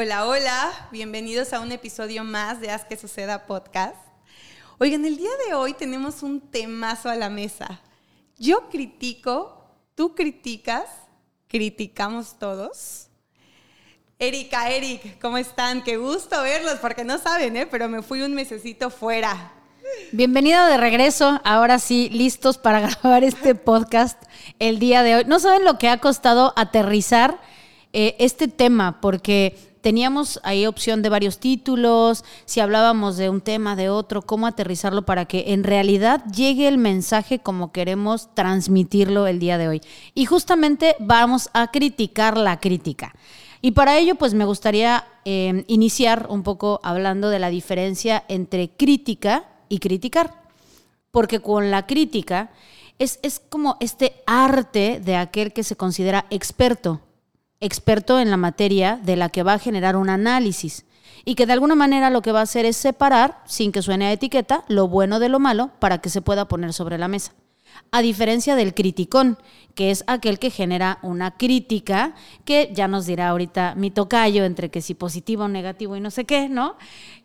Hola, hola, bienvenidos a un episodio más de Haz que Suceda Podcast. Oigan, el día de hoy tenemos un temazo a la mesa. Yo critico, tú criticas, criticamos todos. Erika, Eric, ¿cómo están? Qué gusto verlos, porque no saben, ¿eh? pero me fui un mesecito fuera. Bienvenido de regreso, ahora sí, listos para grabar este podcast el día de hoy. No saben lo que ha costado aterrizar eh, este tema, porque teníamos ahí opción de varios títulos, si hablábamos de un tema, de otro, cómo aterrizarlo para que en realidad llegue el mensaje como queremos transmitirlo el día de hoy. Y justamente vamos a criticar la crítica. Y para ello, pues me gustaría eh, iniciar un poco hablando de la diferencia entre crítica y criticar. Porque con la crítica es, es como este arte de aquel que se considera experto experto en la materia de la que va a generar un análisis y que de alguna manera lo que va a hacer es separar, sin que suene a etiqueta, lo bueno de lo malo para que se pueda poner sobre la mesa. A diferencia del criticón, que es aquel que genera una crítica, que ya nos dirá ahorita mi tocayo entre que si positivo o negativo y no sé qué, ¿no?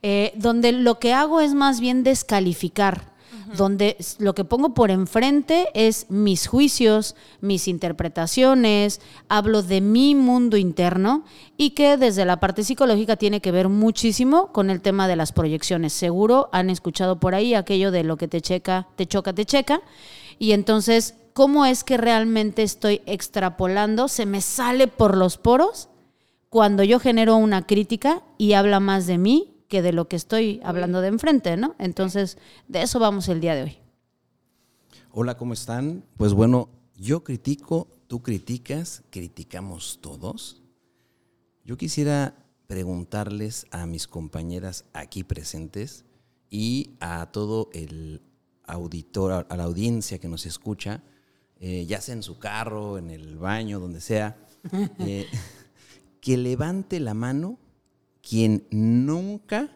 Eh, donde lo que hago es más bien descalificar, donde lo que pongo por enfrente es mis juicios, mis interpretaciones, hablo de mi mundo interno y que desde la parte psicológica tiene que ver muchísimo con el tema de las proyecciones. Seguro han escuchado por ahí aquello de lo que te checa, te choca, te checa. Y entonces, ¿cómo es que realmente estoy extrapolando? ¿Se me sale por los poros? Cuando yo genero una crítica y habla más de mí que de lo que estoy hablando de enfrente, ¿no? Entonces, de eso vamos el día de hoy. Hola, ¿cómo están? Pues bueno, yo critico, tú criticas, criticamos todos. Yo quisiera preguntarles a mis compañeras aquí presentes y a todo el auditor, a la audiencia que nos escucha, eh, ya sea en su carro, en el baño, donde sea, eh, que levante la mano quien nunca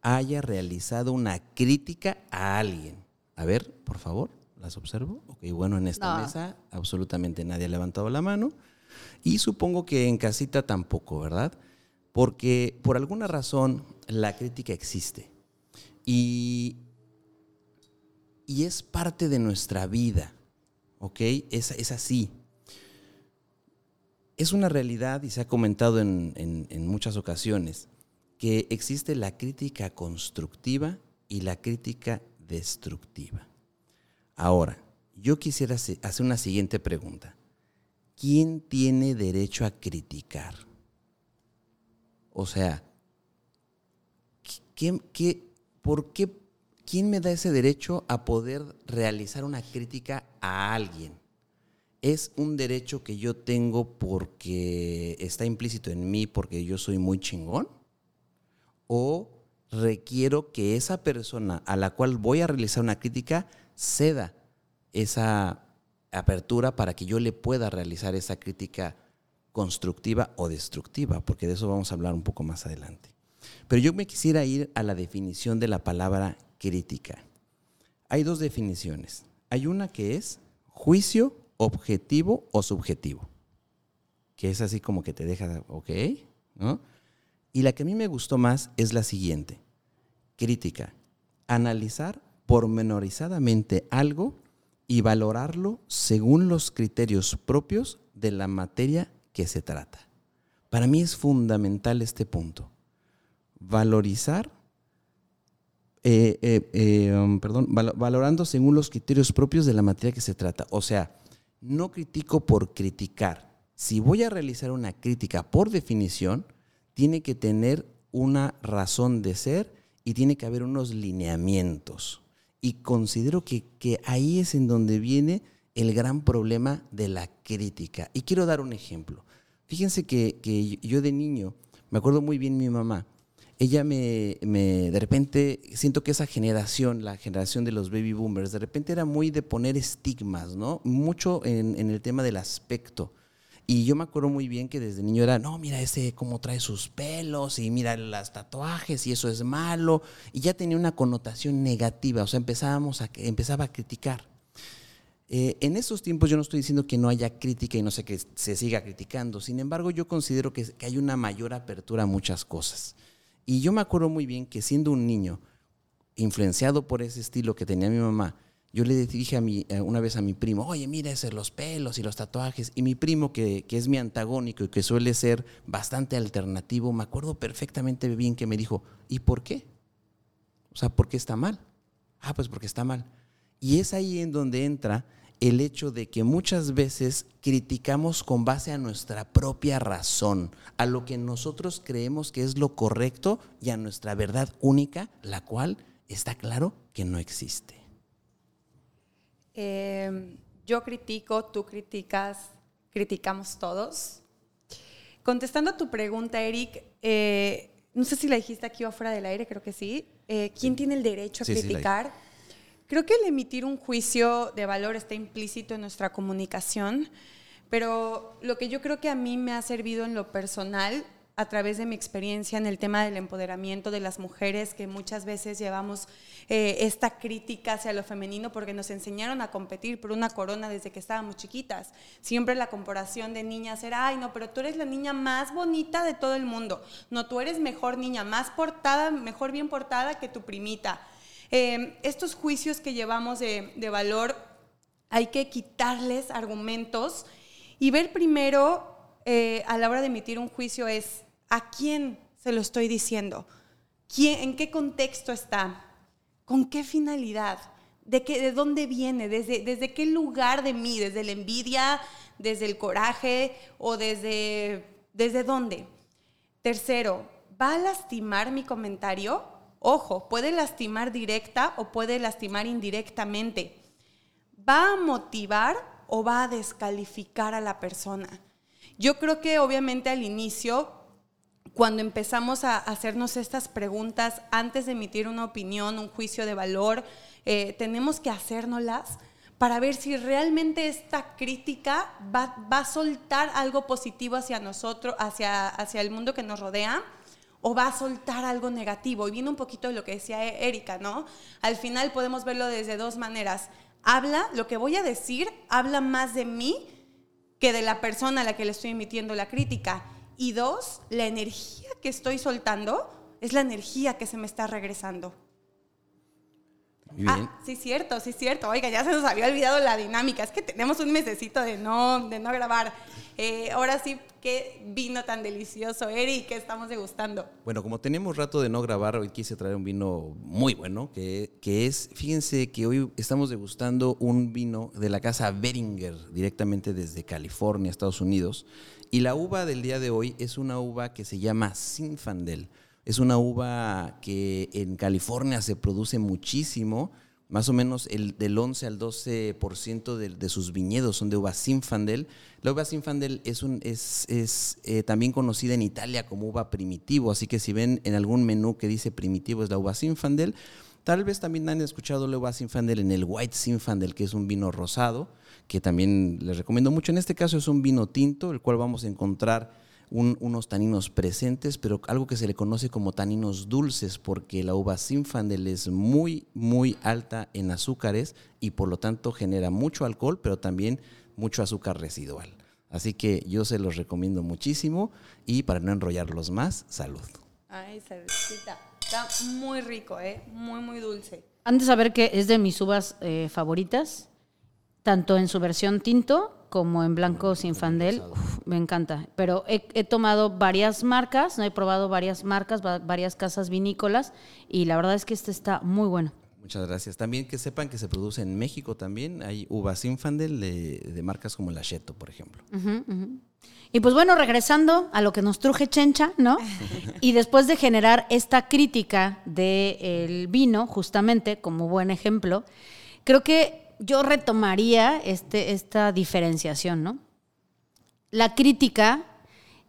haya realizado una crítica a alguien. A ver, por favor, las observo. Ok, bueno, en esta mesa absolutamente nadie ha levantado la mano. Y supongo que en casita tampoco, ¿verdad? Porque por alguna razón la crítica existe. Y, y es parte de nuestra vida, ¿ok? Es, es así. Es una realidad y se ha comentado en, muchas ocasiones que existe la crítica constructiva y la crítica destructiva. Ahora, yo quisiera hacer una siguiente pregunta. ¿Quién tiene derecho a criticar? O sea, por qué, ¿quién me da ese derecho a poder realizar una crítica a alguien? ¿Es un derecho que yo tengo porque está implícito en mí porque yo soy muy chingón? ¿O requiero que esa persona a la cual voy a realizar una crítica ceda esa apertura para que yo le pueda realizar esa crítica constructiva o destructiva? Porque de eso vamos a hablar un poco más adelante. Pero yo me quisiera ir a la definición de la palabra crítica. Hay dos definiciones. Hay una que es juicio objetivo o subjetivo. Que es así como que te deja, ok, ¿no? Y la que a mí me gustó más es la siguiente. Crítica. Analizar pormenorizadamente algo y valorarlo según los criterios propios de la materia que se trata. Para mí es fundamental este punto. Valorizar, eh, eh, eh, um, perdón, valorando según los criterios propios de la materia que se trata. O sea, no critico por criticar. Si voy a realizar una crítica por definición, tiene que tener una razón de ser y tiene que haber unos lineamientos. Y considero que, ahí es en donde viene el gran problema de la crítica. Y quiero dar un ejemplo. Fíjense que, que yo de niño, me acuerdo muy bien mi mamá, ella me, me, de repente, siento que esa generación, la generación de los baby boomers, de repente era muy de poner estigmas, ¿no? Mucho en, el tema del aspecto. Y yo me acuerdo muy bien que desde niño era, no, mira ese cómo trae sus pelos y mira las tatuajes y eso es malo. Y ya tenía una connotación negativa, o sea, empezábamos a, empezaba a criticar. Eh, en estos tiempos yo no estoy diciendo que no haya crítica y no sé que se siga criticando, sin embargo yo considero que, que hay una mayor apertura a muchas cosas. Y yo me acuerdo muy bien que siendo un niño, influenciado por ese estilo que tenía mi mamá, yo le dije a mi, eh, una vez a mi primo, oye, mira ese, los pelos y los tatuajes. Y mi primo, que, que, es mi antagónico y que suele ser bastante alternativo, me acuerdo perfectamente bien que me dijo, ¿y por qué? O sea, ¿por qué está mal? Ah, pues porque está mal. Y es ahí en donde entra el hecho de que muchas veces criticamos con base a nuestra propia razón, a lo que nosotros creemos que es lo correcto y a nuestra verdad única, la cual está claro que no existe. Eh, yo critico, tú criticas, criticamos todos. Contestando a tu pregunta, Eric, eh, no sé si la dijiste aquí o fuera del aire, creo que sí. Eh, ¿Quién tiene el derecho a Sí, sí, la criticar? Creo que el emitir un juicio de valor está implícito en nuestra comunicación, pero lo que yo creo que a mí me ha servido en lo personal a través de mi experiencia en el tema del empoderamiento de las mujeres, que muchas veces llevamos eh, esta crítica hacia lo femenino porque nos enseñaron a competir por una corona desde que estábamos chiquitas. Siempre la comparación de niñas era, ay, no, pero tú eres la niña más bonita de todo el mundo. No, tú eres mejor niña, más portada, mejor bien portada que tu primita. Eh, estos juicios que llevamos de, de valor hay que quitarles argumentos y ver primero eh, a la hora de emitir un juicio es a quién se lo estoy diciendo, ¿Quién, en qué contexto está, con qué finalidad, de, qué, de dónde viene, desde, desde qué lugar de mí, desde la envidia, desde el coraje o desde, desde dónde. Tercero, ¿va a lastimar mi comentario? Ojo, puede lastimar directa o puede lastimar indirectamente. ¿Va a motivar o va a descalificar a la persona? Yo creo que obviamente al inicio, cuando empezamos a hacernos estas preguntas antes de emitir una opinión, un juicio de valor, eh, tenemos que hacérnoslas para ver si realmente esta crítica va, va, a soltar algo positivo hacia nosotros, hacia, hacia el mundo que nos rodea, o va a soltar algo negativo. Y viene un poquito de lo que decía Erika, ¿no? Al final podemos verlo desde dos maneras. Habla, lo que voy a decir, habla más de mí que de la persona a la que le estoy emitiendo la crítica. Y dos, la energía que estoy soltando es la energía que se me está regresando. Bien. Ah, sí, cierto, sí, cierto. Oiga, ya se nos había olvidado la dinámica. Es que tenemos un mesecito de no, de no grabar. Eh, ahora sí, qué vino tan delicioso, Eric, que estamos degustando. Bueno, como tenemos rato de no grabar, hoy quise traer un vino muy bueno, que, que es, fíjense que hoy estamos degustando un vino de la casa Beringer, directamente desde California, Estados Unidos. Y la uva del día de hoy es una uva que se llama Zinfandel. Es una uva que en California se produce muchísimo, más o menos el, del 11 al 12% de, de, sus viñedos son de uva Zinfandel. La uva Zinfandel es, un, es, eh, también conocida en Italia como uva primitivo, así que si ven en algún menú que dice primitivo es la uva Zinfandel. Tal vez también han escuchado la uva Zinfandel en el White Zinfandel, que es un vino rosado, que también les recomiendo mucho. En este caso es un vino tinto, el cual vamos a encontrar un, unos taninos presentes, pero algo que se le conoce como taninos dulces, porque la uva Zinfandel es muy, muy alta en azúcares y por lo tanto genera mucho alcohol, pero también mucho azúcar residual. Así que yo se los recomiendo muchísimo y para no enrollarlos más, salud. Ay, saludcita. Está muy rico, ¿eh? Muy, muy dulce. Han de saber que es de mis uvas eh, favoritas, tanto en su versión tinto como en blanco sin fandel. Uf, me encanta. Pero he, he, tomado varias marcas, ¿no? he probado varias marcas, varias casas vinícolas y la verdad es que este está muy bueno. Muchas gracias. También que sepan que se produce en México también. Hay uvas Zinfandel de, de marcas como el Acheto, por ejemplo. Uh -huh, uh -huh. Y pues bueno, regresando a lo que nos truje Chencha, ¿no? y después de generar esta crítica del vino, justamente como buen ejemplo, creo que yo retomaría este, esta diferenciación, ¿no? La crítica,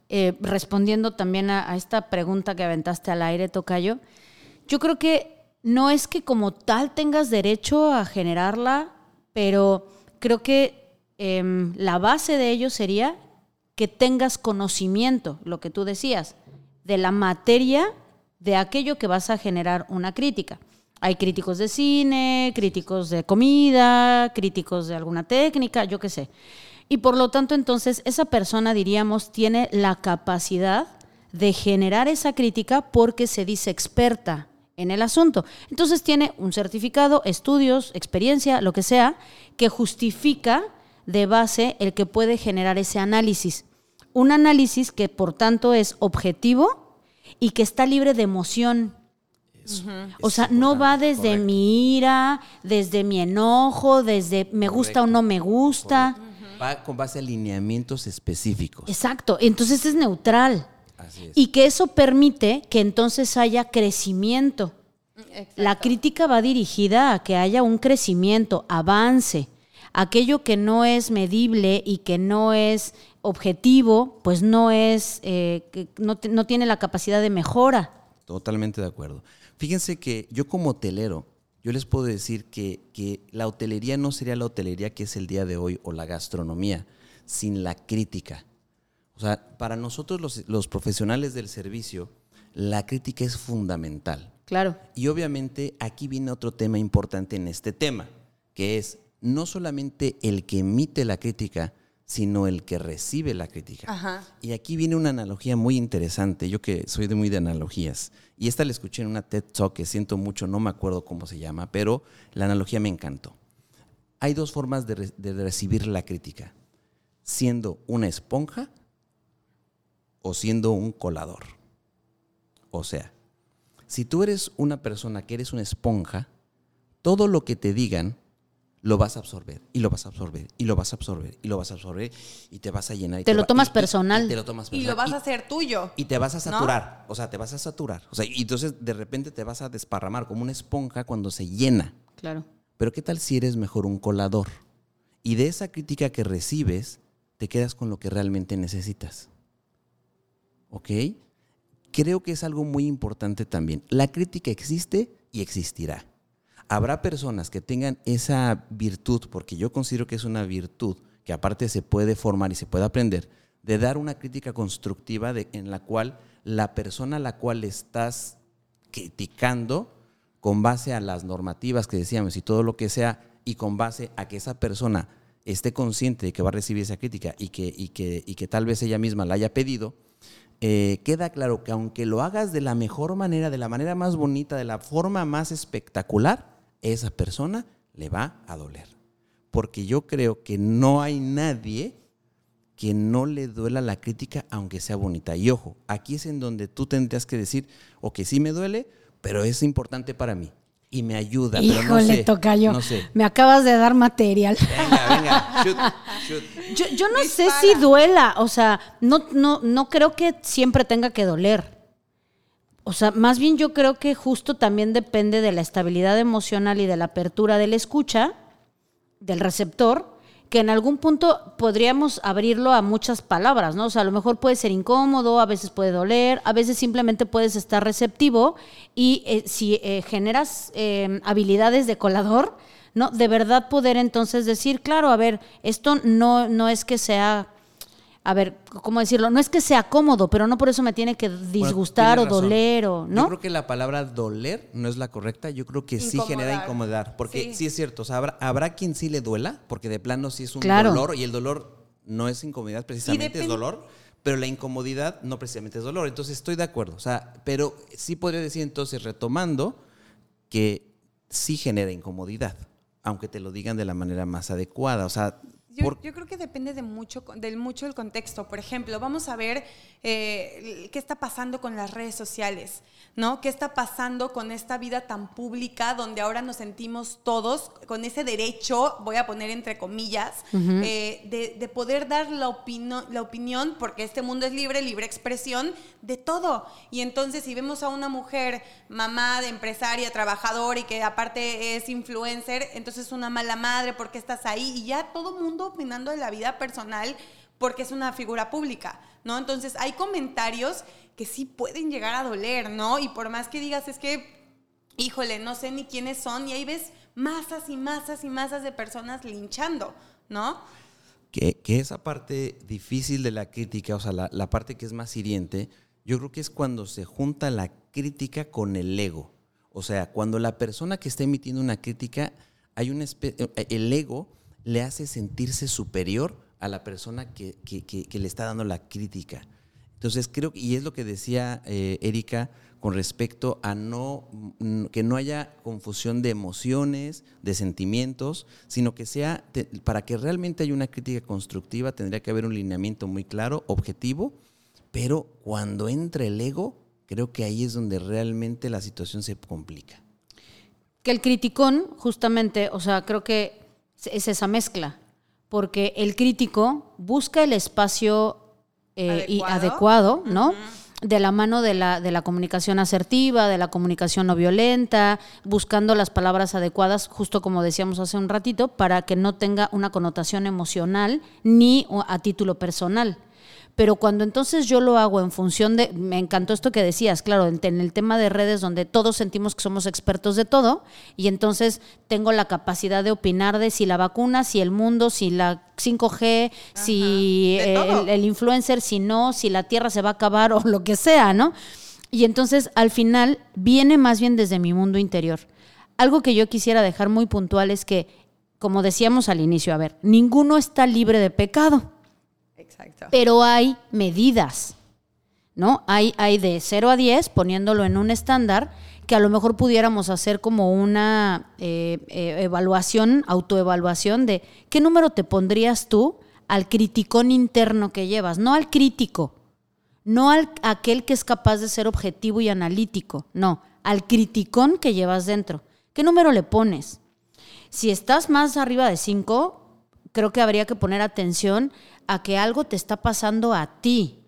eh, respondiendo también a, esta pregunta que aventaste al aire, Tocayo, yo creo que no es que como tal tengas derecho a generarla, pero creo que eh, la base de ello sería que tengas conocimiento, lo que tú decías, de la materia de aquello que vas a generar una crítica. Hay críticos de cine, críticos de comida, críticos de alguna técnica, yo qué sé. Y por lo tanto, entonces, esa persona, diríamos, tiene la capacidad de generar esa crítica porque se dice experta en el asunto. Entonces tiene un certificado, estudios, experiencia, lo que sea, que justifica de base el que puede generar ese análisis. Un análisis que por tanto es objetivo y que está libre de emoción. O sea, no va desde mi ira, desde mi enojo, desde me gusta o no me gusta. Va con base a lineamientos específicos. Exacto, entonces es neutral. Y que eso permite que entonces haya crecimiento. La crítica va dirigida a que haya un crecimiento, avance. Aquello que no es medible y que no es objetivo, pues no es, eh, no, no tiene la capacidad de mejora. Totalmente de acuerdo. Fíjense que yo como hotelero, yo les puedo decir que, que, la hotelería no sería la hotelería que es el día de hoy o la gastronomía sin la crítica. O sea, para nosotros los, profesionales del servicio, la crítica es fundamental. Claro. Y obviamente aquí viene otro tema importante en este tema, que es no solamente el que emite la crítica, sino el que recibe la crítica. Y aquí viene una analogía muy interesante, yo que soy de muy de analogías, y esta la escuché en una TED Talk que siento mucho, no me acuerdo cómo se llama, pero la analogía me encantó. Hay dos formas de, de recibir la crítica, siendo una esponja o siendo un colador. O sea, si tú eres una persona que eres una esponja, todo lo que te digan lo vas a absorber y lo vas a absorber y lo vas a absorber y lo vas a absorber y te vas a llenar. Y te, lo tomas personal. Y, te lo tomas personal. Y lo vas a hacer tuyo. Y te vas a saturar. O sea, te vas a saturar. O sea, y entonces de repente te vas a desparramar como una esponja cuando se llena. Claro. Pero ¿qué tal si eres mejor un colador? Y de esa crítica que recibes, te quedas con lo que realmente necesitas. ¿ok? Creo que es algo muy importante también. La crítica existe y existirá. Habrá personas que tengan esa virtud, porque yo considero que es una virtud, que aparte se puede formar y se puede aprender, de dar una crítica constructiva en la cual la persona a la cual estás criticando, con base a las normativas que decíamos y todo lo que sea, y con base a que esa persona esté consciente de que va a recibir esa crítica y que, y que, y que tal vez ella misma la haya pedido, eh, queda claro que aunque lo hagas de la mejor manera, de la manera más bonita, de la forma más espectacular, esa persona le va a doler. Porque yo creo que no hay nadie que no le duela la crítica aunque sea bonita. Y ojo, aquí es en donde tú tendrías que decir, ok, sí me duele, pero es importante para mí y me ayuda. Híjole, pero no sé, toca yo. Me acabas de dar material. Venga, venga. Yo, no sé si duela. O sea, no, no, no creo que siempre tenga que doler. O sea, más bien yo creo que justo también depende de la estabilidad emocional y de la apertura de la escucha, del receptor, que en algún punto podríamos abrirlo a muchas palabras, ¿no? O sea, a lo mejor puede ser incómodo, a veces puede doler, a veces simplemente puedes estar receptivo y eh, si eh, generas eh, habilidades de colador, ¿no? De verdad poder entonces decir, claro, a ver, esto no, no es que sea a ver, ¿cómo decirlo? No es que sea cómodo, pero no por eso me tiene que disgustar o doler o, ¿no? Yo creo que la palabra doler no es la correcta, yo creo que sí genera incomodar, porque sí, es cierto, o sea, habrá, quien sí le duela, porque de plano sí es un dolor y el dolor no es incomodidad precisamente, es dolor, pero la incomodidad no precisamente es dolor, entonces estoy de acuerdo, o sea, pero sí podría decir entonces, retomando, que sí genera incomodidad, aunque te lo digan de la manera más adecuada, o sea, yo, creo que depende de mucho, del mucho el contexto. Por ejemplo, vamos a ver eh, qué está pasando con las redes sociales, ¿no? ¿Qué está pasando con esta vida tan pública donde ahora nos sentimos todos con ese derecho, voy a poner entre comillas, eh, de, poder dar la, la opinión, porque este mundo es libre, libre expresión de todo. Y entonces si vemos a una mujer, mamá de empresaria, trabajadora y que aparte es influencer, entonces es una mala madre porque estás ahí y ya todo mundo opinando de la vida personal porque es una figura pública, ¿no? Entonces hay comentarios que sí pueden llegar a doler, ¿no? Y por más que digas, es que, híjole, no sé ni quiénes son, y ahí ves masas y masas y masas de personas linchando, ¿no? Que, esa parte difícil de la crítica, o sea, la, parte que es más hiriente, yo creo que es cuando se junta la crítica con el ego. O sea, cuando la persona que está emitiendo una crítica, hay una eh, el ego le hace sentirse superior a la persona que, que- le está dando la crítica. Entonces creo, y es lo que decía eh, Erika con respecto a no, mm, que no haya confusión de emociones, de sentimientos, sino que sea, para que realmente haya una crítica constructiva, tendría que haber un lineamiento muy claro, objetivo, pero cuando entra el ego, creo que ahí es donde realmente la situación se complica. Que el criticón, justamente, o sea, creo que es esa mezcla, porque el crítico busca el espacio eh, y Adecuado. adecuado, ¿no? De la mano de la, de la comunicación asertiva, de la comunicación no violenta, buscando las palabras adecuadas, justo como decíamos hace un ratito, para que no tenga una connotación emocional ni a título personal. Pero cuando entonces yo lo hago en función de, me encantó esto que decías, claro, en, en el tema de redes donde todos sentimos que somos expertos de todo y entonces tengo la capacidad de opinar de si la vacuna, si el mundo, si la 5G, si el, el influencer, si no, si la tierra se va a acabar o lo que sea, ¿no? Y entonces al final viene más bien desde mi mundo interior. Algo que yo quisiera dejar muy puntual es que, como decíamos al inicio, a ver, ninguno está libre de pecado Exacto. pero hay medidas, ¿no? Hay, de 0 a 10, poniéndolo en un estándar, que a lo mejor pudiéramos hacer como una eh, eh, evaluación, autoevaluación de qué número te pondrías tú al criticón interno que llevas, no al crítico, no al aquel que es capaz de ser objetivo y analítico, no, al criticón que llevas dentro. ¿Qué número le pones? Si estás más arriba de 5, creo que habría que poner atención a que algo te está pasando a ti.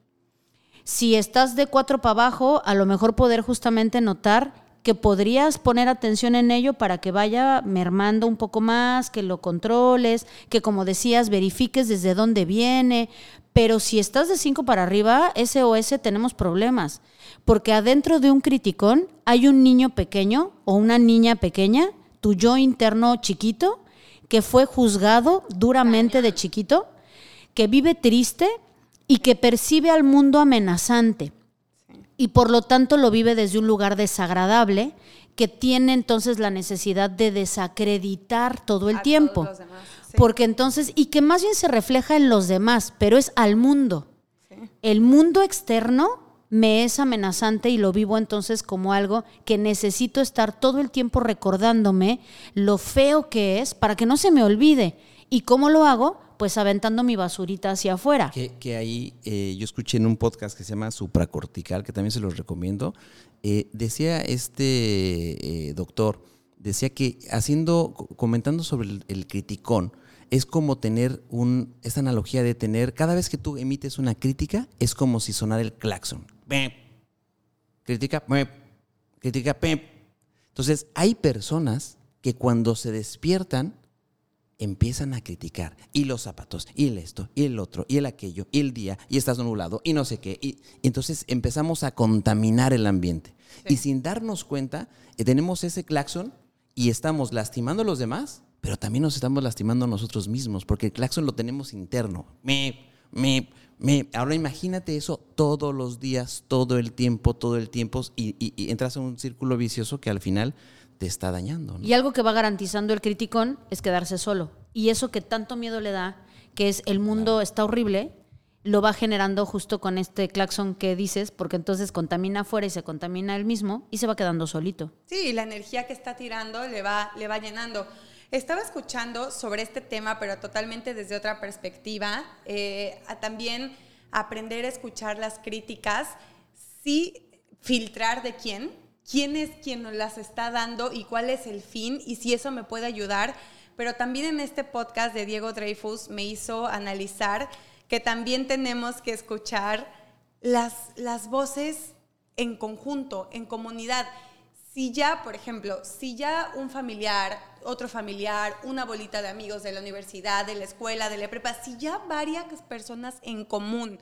Si estás de 4 para abajo, a lo mejor poder justamente notar que podrías poner atención en ello para que vaya mermando un poco más, que lo controles, que como decías, verifiques desde dónde viene. Pero si estás de 5 para arriba, SOS tenemos problemas. Porque adentro de un criticón hay un niño pequeño o una niña pequeña, tu yo interno chiquito, que fue juzgado duramente de chiquito, que vive triste y que percibe al mundo amenazante y por lo tanto lo vive desde un lugar desagradable que tiene entonces la necesidad de desacreditar todo el A tiempo. demás, sí. Porque entonces, y que más bien se refleja en los demás, pero es al mundo. El mundo externo me es amenazante y lo vivo entonces como algo que necesito estar todo el tiempo recordándome lo feo que es para que no se me olvide. ¿Y cómo lo hago? Pues aventando mi basurita hacia afuera. Que, ahí eh, yo escuché en un podcast que se llama Supracortical, que también se los recomiendo. eh, decía este eh, doctor, decía que haciendo, co- comentando sobre el, el criticón, es como tener un, esta analogía de tener, cada vez que tú emites una crítica, es como si sonara el claxon. Pep. Crítica, pep. crítica, pep. Entonces, hay personas que cuando se despiertan, empiezan a criticar. Y los zapatos, y el esto, y el otro, y el aquello, y el día, y estás nublado, y no sé qué. Y, y entonces empezamos a contaminar el ambiente. Y sin darnos cuenta, eh, tenemos ese claxon y estamos lastimando a los demás, pero también nos estamos lastimando a nosotros mismos, porque el claxon lo tenemos interno. Me, me, me. Ahora imagínate eso todos los días, todo el tiempo, todo el tiempo, y, y- y entras en un círculo vicioso que al final te está dañando. ¿no? Y algo que va garantizando el criticón es quedarse solo. Y eso que tanto miedo le da, que es el mundo está horrible, lo va generando justo con este claxon que dices, porque entonces contamina afuera y se contamina él mismo y se va quedando solito. Sí, la energía que está tirando le va, le va llenando. Estaba escuchando sobre este tema, pero totalmente desde otra perspectiva. eh, a también aprender a escuchar las críticas, sí filtrar de quién, quién es quien nos las está dando y cuál es el fin y si eso me puede ayudar. Pero también en este podcast de Diego Dreyfus me hizo analizar que también tenemos que escuchar las, las voces en conjunto, en comunidad. Si ya, por ejemplo, si ya un familiar, otro familiar, una bolita de amigos de la universidad, de la escuela, de la prepa, si ya varias personas en común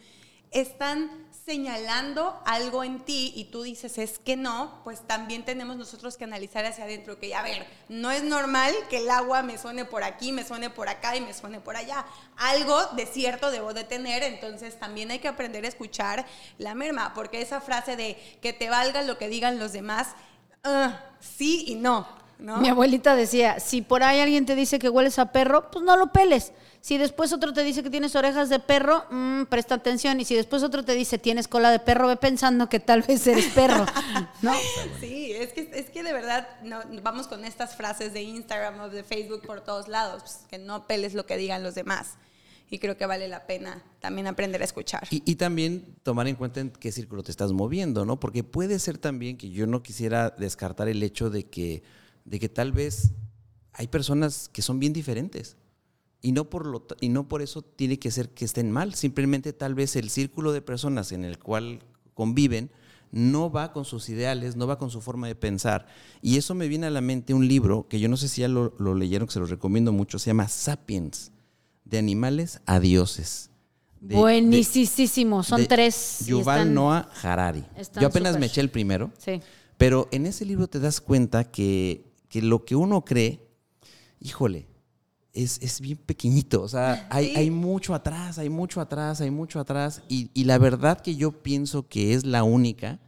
están señalando algo en ti y tú dices es que no, pues también tenemos nosotros que analizar hacia adentro que, a ver, no es normal que el agua me suene por aquí, me suene por acá y me suene por allá. Algo de cierto debo de tener, entonces también hay que aprender a escuchar la merma, porque esa frase de que te valga lo que digan los demás, ah, sí y no, ¿no? Mi abuelita decía, si por ahí alguien te dice que hueles a perro, pues no lo peles. Si después otro te dice que tienes orejas de perro, mm, presta atención. Y si después otro te dice tienes cola de perro, ve pensando que tal vez eres perro, ¿no? Sí, es que, es que de verdad no, vamos con estas frases de Instagram o de Facebook por todos lados, pues, que no peles lo que digan los demás. Y creo que vale la pena también aprender a escuchar. Y, también tomar en cuenta en qué círculo te estás moviendo, ¿no? Porque puede ser también que yo no quisiera descartar el hecho de que, de que tal vez hay personas que son bien diferentes. Y no, por lo, y no por eso tiene que ser que estén mal. Simplemente tal vez el círculo de personas en el cual conviven no va con sus ideales, no va con su forma de pensar. Y eso me viene a la mente un libro que yo no sé si ya lo, lo leyeron, que se lo recomiendo mucho, se llama Sapiens, de animales a dioses. De- de- Buenísimo, son de tres. Yuval están- Noah Harari. Yo apenas me eché el primero, Sí. pero en ese libro te das cuenta que, que lo que uno cree, híjole, es, es bien pequeñito. O sea, hay, Sí. hay mucho atrás, hay mucho atrás, hay mucho atrás. Y, y la verdad que yo pienso que es la única,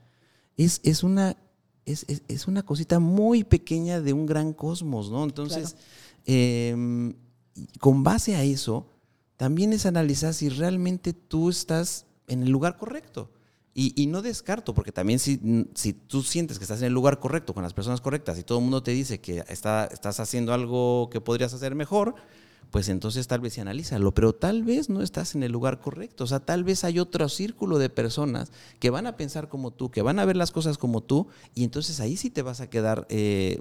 es, es una. Es, es- es una cosita muy pequeña de un gran cosmos, ¿no? Entonces, em, con base a eso, también es analizar si realmente tú estás en el lugar correcto. Y, no descarto, porque también si, tú sientes que estás en el lugar correcto, con las personas correctas, y todo el mundo te dice que está, estás haciendo algo que podrías hacer mejor, pues entonces tal vez sí analízalo, pero tal vez no estás en el lugar correcto. O sea, tal vez hay otro círculo de personas que van a pensar como tú, que van a ver las cosas como tú, y entonces ahí sí te vas a quedar eh,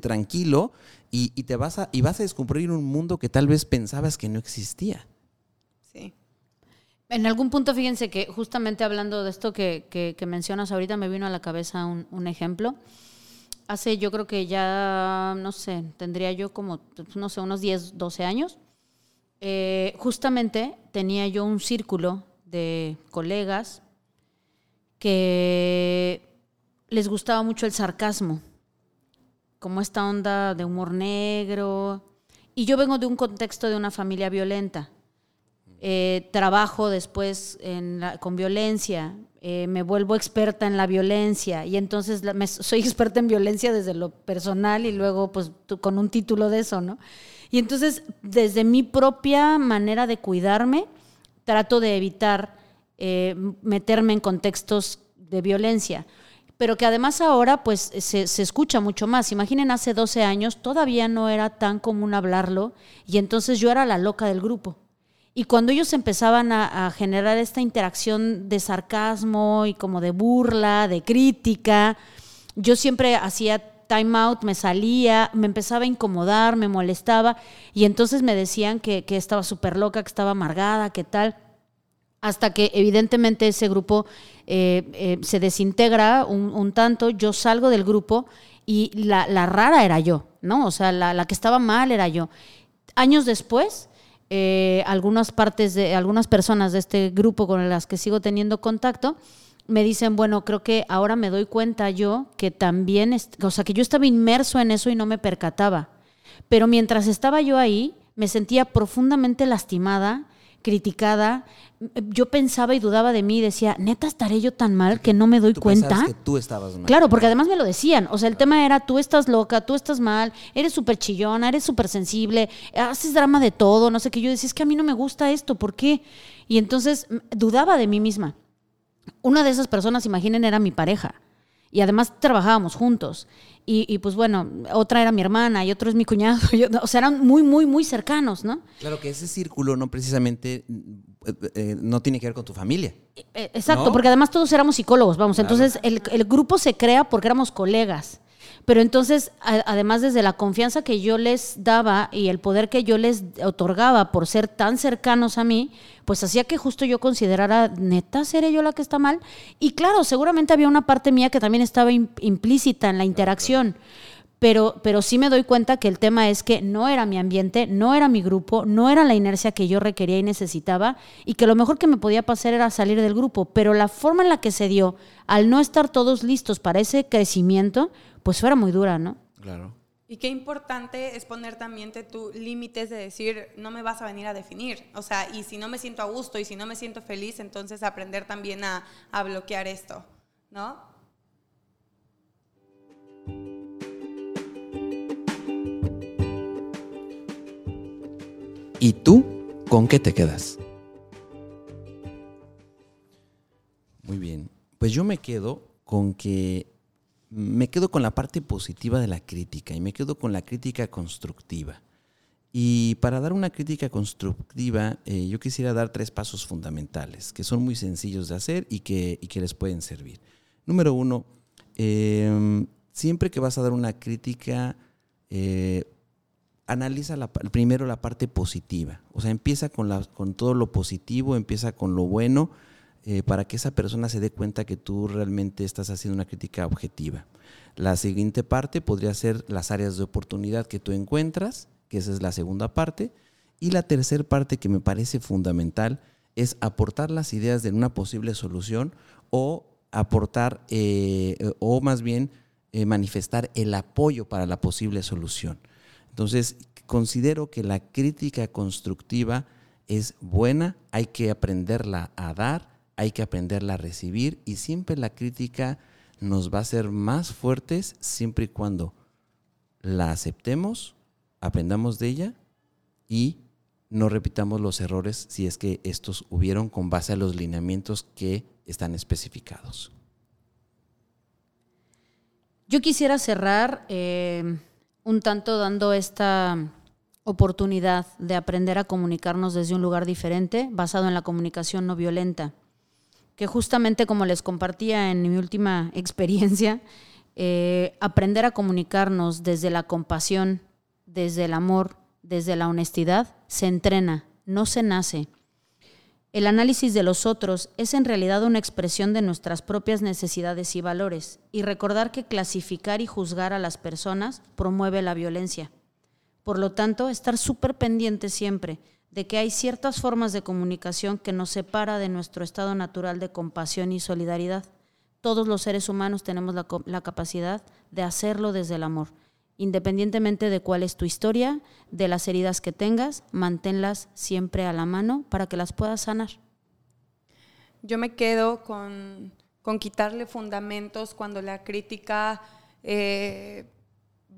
tranquilo y, te vas a, y vas a descubrir un mundo que tal vez pensabas que no existía. Sí. En algún punto, fíjense que justamente hablando de esto que, que- que mencionas ahorita, me vino a la cabeza un, un ejemplo. Hace, yo creo que ya, no sé, tendría yo como, no sé, unos 10, 12 años. Eh, justamente tenía yo un círculo de colegas que les gustaba mucho el sarcasmo, como esta onda de humor negro. Y yo vengo de un contexto de una familia violenta. Eh, trabajo después con violencia, eh, me vuelvo experta en la violencia y entonces soy experta en violencia desde lo personal y luego pues con un título de eso, ¿no? Y entonces desde mi propia manera de cuidarme, trato de evitar eh, meterme en contextos de violencia pero que además ahora pues se, se escucha mucho más. Imaginen, hace 12 años todavía no era tan común hablarlo y entonces yo era la loca del grupo. Y cuando ellos empezaban a, generar esta interacción de sarcasmo y como de burla, de crítica, yo siempre hacía time out, me salía, me empezaba a incomodar, me molestaba y entonces me decían que, que estaba súper loca, que estaba amargada, que tal hasta que evidentemente ese grupo eh, eh, se desintegra un, tanto, yo salgo del grupo y la, rara era yo, ¿no? O sea, la, que estaba mal era yo. Años después, eh, algunas partes de, algunas personas de este grupo con las que sigo teniendo contacto, me dicen, bueno, creo que ahora me doy cuenta yo que también, o sea, que yo estaba inmerso en eso y no me percataba. Pero mientras estaba yo ahí, me sentía profundamente lastimada, criticada. Yo pensaba y dudaba de mí y decía, neta, estaré yo tan mal que no me doy Tú cuenta. que tú estabas mal. Claro, porque además me lo decían. O sea, el tema era, tú estás loca, tú estás mal, eres súper chillona, eres súper sensible, haces drama de todo, no sé qué. Yo decía, es que a mí no me gusta esto, ¿por qué? Y entonces dudaba de mí misma. Una de esas personas, imaginen, era mi pareja. Y además trabajábamos juntos. Y, y, pues bueno, otra era mi hermana y otro es mi cuñado. Yo- o sea, eran muy, muy, muy cercanos, ¿no? Claro que ese círculo no precisamente eh, eh, no tiene que ver con tu familia. Eh, Exacto, ¿No? porque además todos éramos psicólogos, vamos. Entonces el, el grupo se crea porque éramos colegas. Pero entonces, a- además desde la confianza que yo les daba y el poder que yo les otorgaba por ser tan cercanos a mí, pues hacía que justo yo considerara, neta, ¿seré yo la que está mal? Y claro, seguramente había una parte mía que también estaba im- implícita en la interacción. Pero, pero sí me doy cuenta que el tema es que no era mi ambiente, no era mi grupo, no era la inercia que yo requería y necesitaba, y que lo mejor que me podía pasar era salir del grupo. Pero la forma en la que se dio, al no estar todos listos para ese crecimiento, pues fuera muy dura, ¿no? Claro. Y qué importante es poner también tus límites de decir, no me vas a venir a definir. O sea, y si no me siento a gusto y si no me siento feliz, entonces aprender también a, a bloquear esto, ¿no? ¿Y tú con qué te quedas? Muy bien, pues yo me quedo con que me quedo con la parte positiva de la crítica y me quedo con la crítica constructiva. Y para dar una crítica constructiva, eh, yo quisiera dar tres pasos fundamentales que son muy sencillos de hacer y que, que les pueden servir. Número uno, em, siempre que vas a dar una crítica, eh, analiza primero la parte positiva. O sea, empieza con, la, con todo lo positivo, empieza con lo bueno, eh, para que esa persona se dé cuenta que tú realmente estás haciendo una crítica objetiva. La siguiente parte podría ser las áreas de oportunidad que tú encuentras que esa es la segunda parte. Y la tercera parte que me parece fundamental es aportar las ideas de una posible solución o aportar, eh, o más bien eh, manifestar el apoyo para la posible solución. Entonces, considero que la crítica constructiva es buena, hay que aprenderla a dar, hay que aprenderla a recibir y siempre la crítica nos va a hacer más fuertes siempre y cuando la aceptemos, aprendamos de ella y no repitamos los errores si es que estos hubieron con base a los lineamientos que están especificados. Yo quisiera cerrar eh, un tanto dando esta oportunidad de aprender a comunicarnos desde un lugar diferente, basado en la comunicación no violenta, que justamente como les compartía en mi última experiencia, eh, aprender a comunicarnos desde la compasión, desde el amor, desde la honestidad, se entrena, no se nace. El análisis de los otros es en realidad una expresión de nuestras propias necesidades y valores, y recordar que clasificar y juzgar a las personas promueve la violencia. Por lo tanto, estar súper pendiente siempre de que hay ciertas formas de comunicación que nos separa de nuestro estado natural de compasión y solidaridad. Todos los seres humanos tenemos la, la capacidad de hacerlo desde el amor Independientemente de cuál es tu historia, de las heridas que tengas, manténlas siempre a la mano para que las puedas sanar. Yo me quedo con, quitarle fundamentos cuando la crítica eh,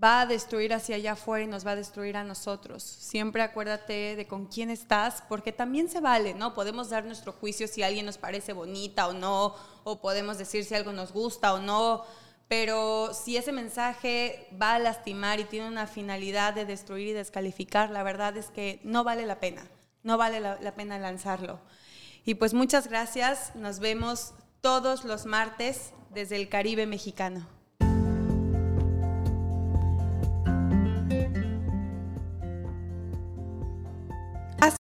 va a destruir hacia allá afuera y nos va a destruir a nosotros. Siempre acuérdate de con quién estás, porque también se vale, ¿no? Podemos dar nuestro juicio si alguien nos parece bonita o no, o podemos decir si algo nos gusta o no pero si ese mensaje va a lastimar y tiene una finalidad de destruir y descalificar, la verdad es que no vale la pena, no vale la, pena lanzarlo. Y pues muchas gracias, nos vemos todos los martes desde el Caribe mexicano.